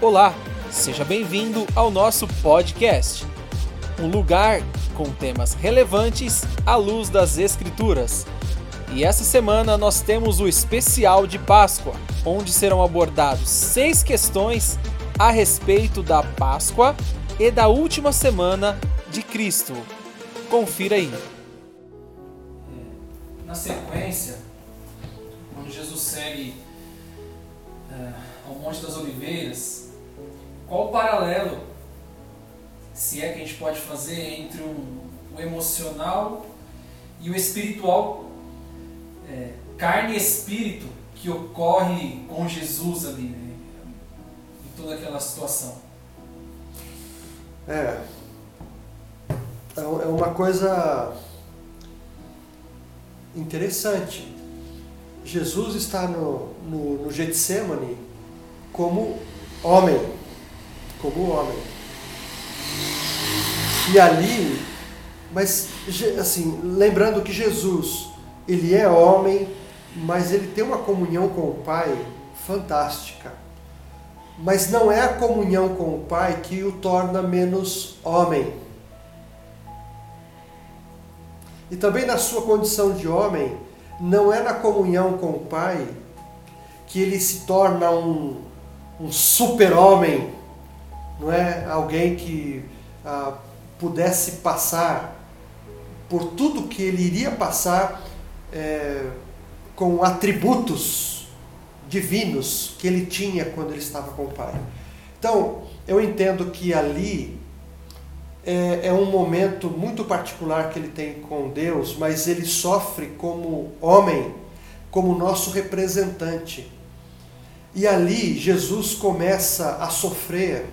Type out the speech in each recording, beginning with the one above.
Olá, seja bem-vindo ao nosso podcast. Um lugar com temas relevantes à luz das Escrituras. E essa semana nós temos o especial de Páscoa, onde serão abordados seis questões a respeito da Páscoa e da última semana de Cristo. Confira aí. Na sequência, quando Jesus segue é, ao Monte das Oliveiras, qual o paralelo, se é que a gente pode fazer, entre o, o emocional e o espiritual, é, carne e espírito, que ocorre com Jesus ali, né, em toda aquela situação? É. É uma coisa interessante. Jesus está no, no, no Getsemane como homem, como homem. E ali, mas assim, lembrando que Jesus, ele é homem, mas ele tem uma comunhão com o Pai fantástica. Mas não é a comunhão com o Pai que o torna menos homem. E também na sua condição de homem, não é na comunhão com o Pai que ele se torna um, um super-homem, não é? Alguém que ah, pudesse passar por tudo que ele iria passar é, com atributos divinos que ele tinha quando ele estava com o Pai. Então, eu entendo que ali é, é, um momento muito particular que ele tem com Deus, mas ele sofre como homem, como nosso representante. E ali Jesus começa a sofrer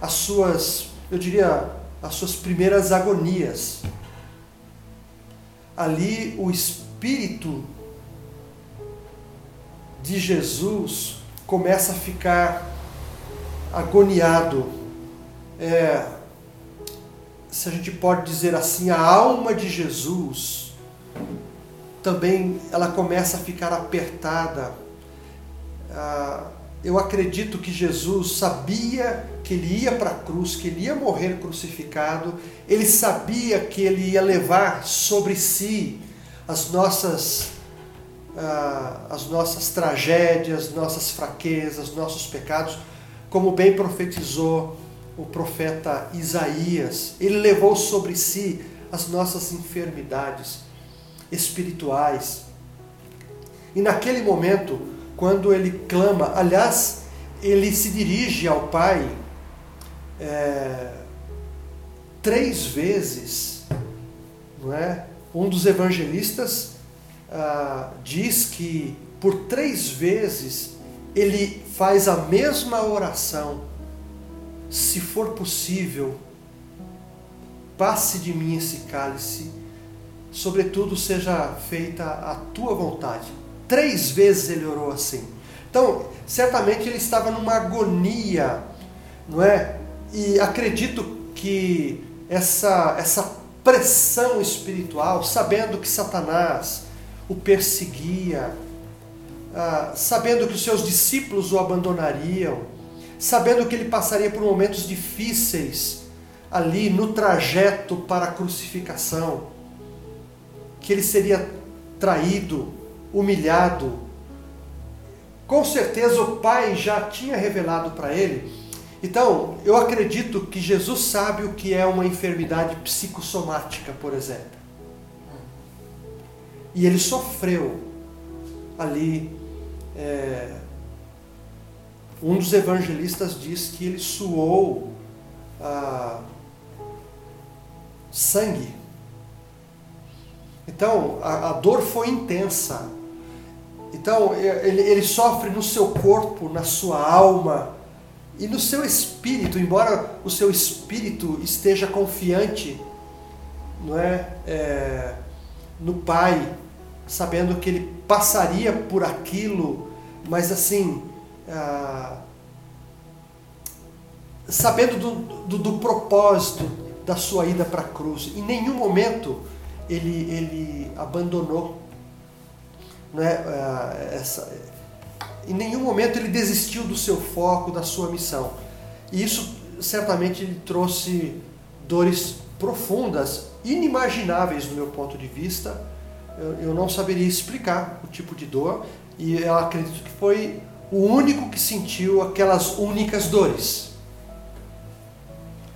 as suas, eu diria, as suas primeiras agonias. Ali o espírito de Jesus começa a ficar agoniado. É, se a gente pode dizer assim, a alma de Jesus também ela começa a ficar apertada. Ah, eu acredito que Jesus sabia que ele ia para a cruz, que ele ia morrer crucificado, ele sabia que ele ia levar sobre si as nossas, ah, as nossas tragédias, nossas fraquezas, nossos pecados, como bem profetizou o profeta Isaías. Ele levou sobre si as nossas enfermidades espirituais. E naquele momento, quando ele clama, aliás, ele se dirige ao Pai é, três vezes, não é? Um dos evangelistas ah, diz que por três vezes ele faz a mesma oração se for possível, passe de mim esse cálice, sobretudo seja feita a tua vontade. Três vezes ele orou assim. Então, certamente ele estava numa agonia, não é? E acredito que essa, essa pressão espiritual, sabendo que Satanás o perseguia, ah, sabendo que os seus discípulos o abandonariam, sabendo que ele passaria por momentos difíceis ali no trajeto para a crucificação, que ele seria traído, humilhado. Com certeza o Pai já tinha revelado para ele. Então, eu acredito que Jesus sabe o que é uma enfermidade psicossomática, por exemplo. E ele sofreu ali é, um dos evangelistas diz que ele suou ah, sangue. Então, a, a, dor foi intensa. Então, ele, ele sofre no seu corpo, na sua alma e no seu espírito, embora o seu espírito esteja confiante não é, é no Pai, sabendo que ele passaria por aquilo, mas assim, ah, sabendo do, do, do, propósito da sua ida para a cruz. Em nenhum momento ele, ele abandonou né, essa, em nenhum momento ele desistiu do seu foco, da sua missão. E isso certamente lhe trouxe dores profundas, inimagináveis do meu ponto de vista. Eu, eu não saberia explicar o tipo de dor e eu acredito que foi o único que sentiu aquelas únicas dores.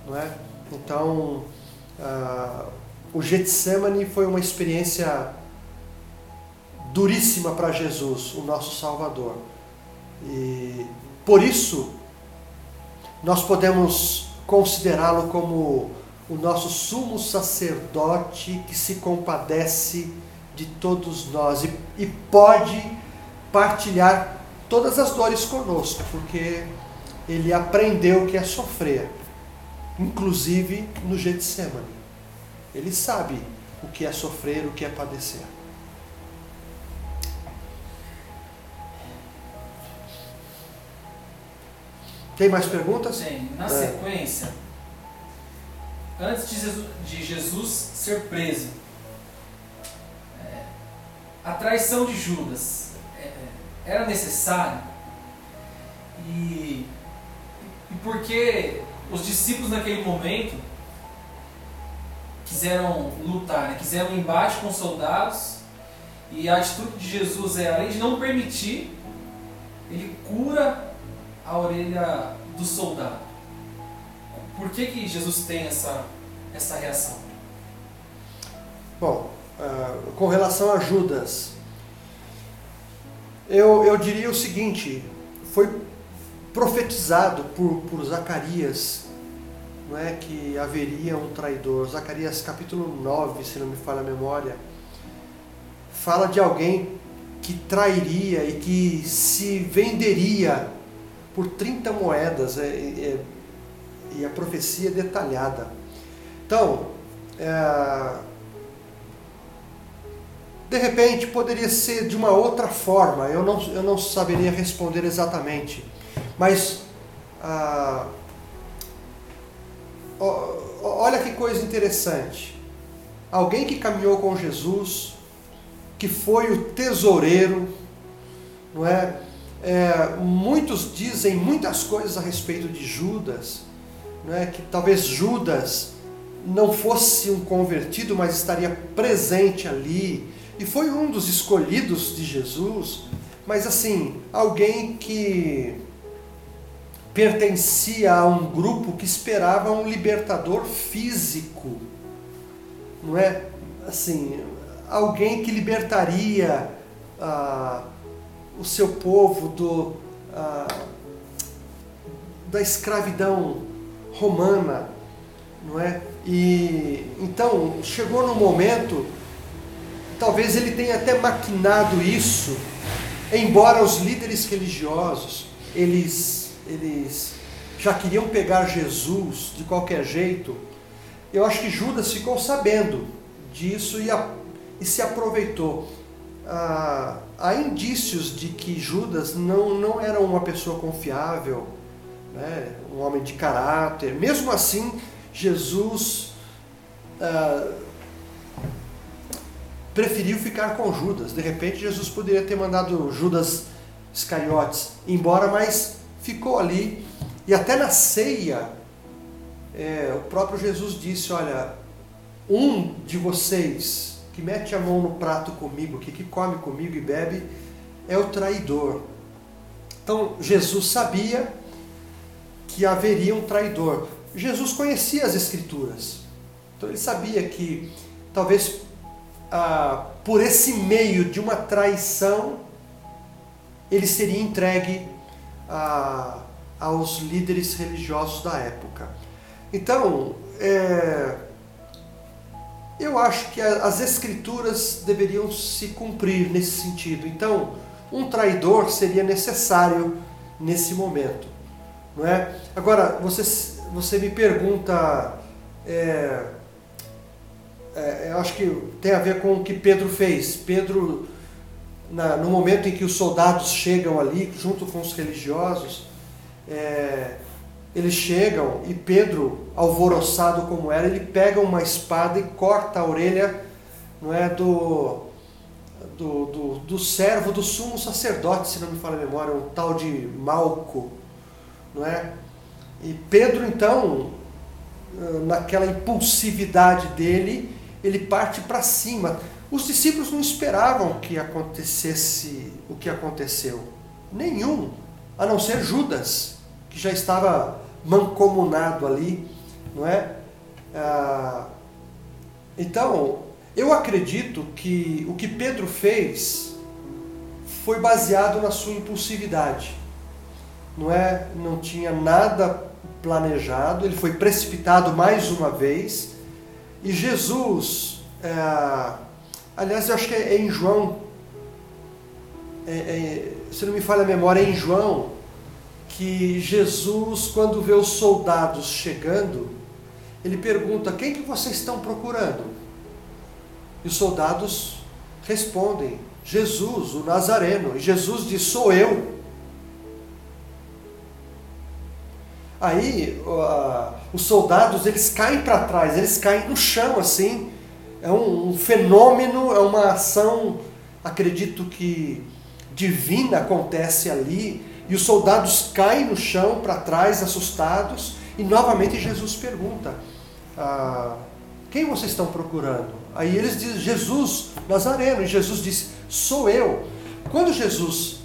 Não é? Então, uh, o Getsemane foi uma experiência duríssima para Jesus, o nosso Salvador. E por isso, nós podemos considerá-lo como o nosso sumo sacerdote que se compadece de todos nós e, e pode partilhar todas as dores conosco, porque ele aprendeu o que é sofrer, inclusive no Getsemane. Ele sabe o que é sofrer, o que é padecer. Tem mais perguntas? Tem. Na é. sequência, antes de Jesus, de Jesus ser preso, é, a traição de Judas é, era necessária? E, e porque os discípulos naquele momento quiseram lutar, né? quiseram um embate com os soldados, e a atitude de Jesus é, além de não permitir, ele cura a orelha do soldado. Por que, que Jesus tem essa, essa reação? Bom, uh, com relação a Judas, eu, eu diria o seguinte: foi profetizado por, por Zacarias não é que haveria um traidor. Zacarias capítulo 9, se não me falha a memória, fala de alguém que trairia e que se venderia por 30 moedas, é, é, e a profecia é detalhada. Então, é, de repente poderia ser de uma outra forma, eu não, eu não saberia responder exatamente, mas ah, olha que coisa interessante. Alguém que caminhou com Jesus, que foi o tesoureiro, não é? É, muitos dizem muitas coisas a respeito de Judas, né, que talvez Judas não fosse um convertido, mas estaria presente ali, e foi um dos escolhidos de Jesus, mas assim, alguém que pertencia a um grupo que esperava um libertador físico, não é? Assim, alguém que libertaria. Ah, o seu povo do, ah, da escravidão romana, não é? E então chegou no momento, talvez ele tenha até maquinado isso, embora os líderes religiosos eles eles já queriam pegar Jesus de qualquer jeito. Eu acho que Judas ficou sabendo disso e, a, e se aproveitou ah, há indícios de que Judas não, não era uma pessoa confiável, né? um homem de caráter. Mesmo assim, Jesus ah, preferiu ficar com Judas. De repente, Jesus poderia ter mandado Judas Iscariotes embora, mas ficou ali. E até na ceia, é, o próprio Jesus disse: Olha, um de vocês que mete a mão no prato comigo, que, que come comigo e bebe, é o traidor. Então Jesus sabia que haveria um traidor. Jesus conhecia as Escrituras. Então ele sabia que talvez ah, por esse meio de uma traição ele seria entregue a, aos líderes religiosos da época. Então, é, eu acho que as escrituras deveriam se cumprir nesse sentido. Então, um traidor seria necessário nesse momento, não é? Agora, você, você me pergunta, é, é, eu acho que tem a ver com o que Pedro fez. Pedro, na, no momento em que os soldados chegam ali, junto com os religiosos, é, eles chegam e Pedro, alvoroçado como era, ele pega uma espada e corta a orelha não é, do, do, do, do servo do sumo sacerdote, se não me falha a memória, um tal de Malco, não é? E Pedro, então, naquela impulsividade dele, ele parte para cima. Os discípulos não esperavam que acontecesse o que aconteceu. Nenhum, a não ser Judas, que já estava mancomunado ali, não é? Ah, então, eu acredito que o que Pedro fez foi baseado na sua impulsividade. Não é, não tinha nada planejado, ele foi precipitado mais uma vez. E Jesus, é, aliás, eu acho que é em João, é, é, se não me falha a memória, é em João, que Jesus, quando vê os soldados chegando, ele pergunta: Quem que vocês estão procurando? E os soldados respondem: Jesus, o Nazareno. E Jesus diz: Sou eu. Aí uh, os soldados eles caem para trás, eles caem no chão assim. É um, um fenômeno, é uma ação, acredito que divina acontece ali. E os soldados caem no chão para trás, assustados. E novamente Jesus pergunta: ah, Quem vocês estão procurando? Aí eles dizem, Jesus Nazareno, e Jesus diz, sou eu. Quando Jesus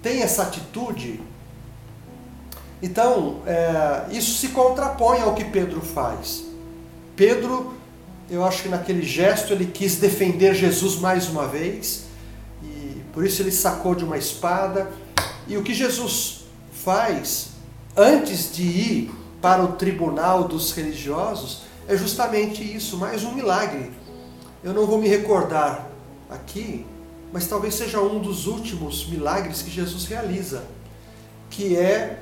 tem essa atitude, então é, isso se contrapõe ao que Pedro faz. Pedro, eu acho que naquele gesto ele quis defender Jesus mais uma vez, e por isso ele sacou de uma espada. E o que Jesus faz antes de ir para o tribunal dos religiosos é justamente isso, mais um milagre eu não vou me recordar aqui, mas talvez seja um dos últimos milagres que Jesus realiza, que é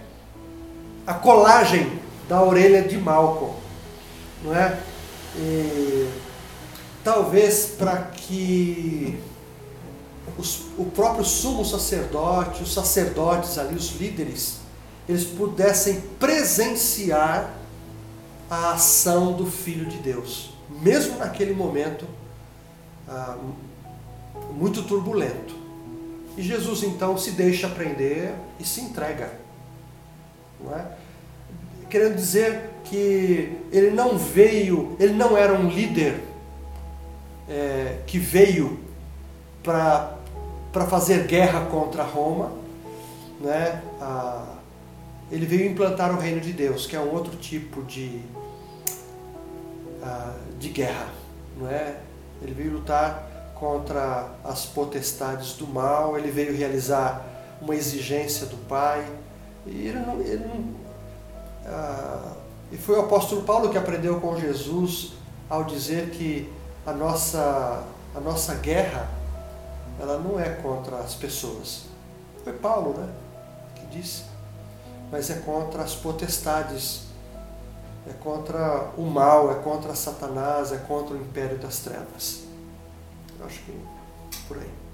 a colagem da orelha de Malcolm, não é? E, talvez para que os, o próprio sumo sacerdote, os sacerdotes ali, os líderes, eles pudessem presenciar a ação do Filho de Deus, mesmo naquele momento ah, muito turbulento. E Jesus então se deixa prender e se entrega. Não é? Querendo dizer que ele não veio, ele não era um líder é, que veio para fazer guerra contra Roma. Né? Ah, ele veio implantar o reino de Deus, que é um outro tipo de, ah, de guerra. Não é? Ele veio lutar contra as potestades do mal, ele veio realizar uma exigência do Pai. E, ele não, ele não, ah, e foi o apóstolo Paulo que aprendeu com Jesus ao dizer que a nossa, a nossa guerra ela não é contra as pessoas. Foi Paulo né, que disse. Mas é contra as potestades é contra o mal, é contra Satanás, é contra o império das trevas. Eu acho que por aí.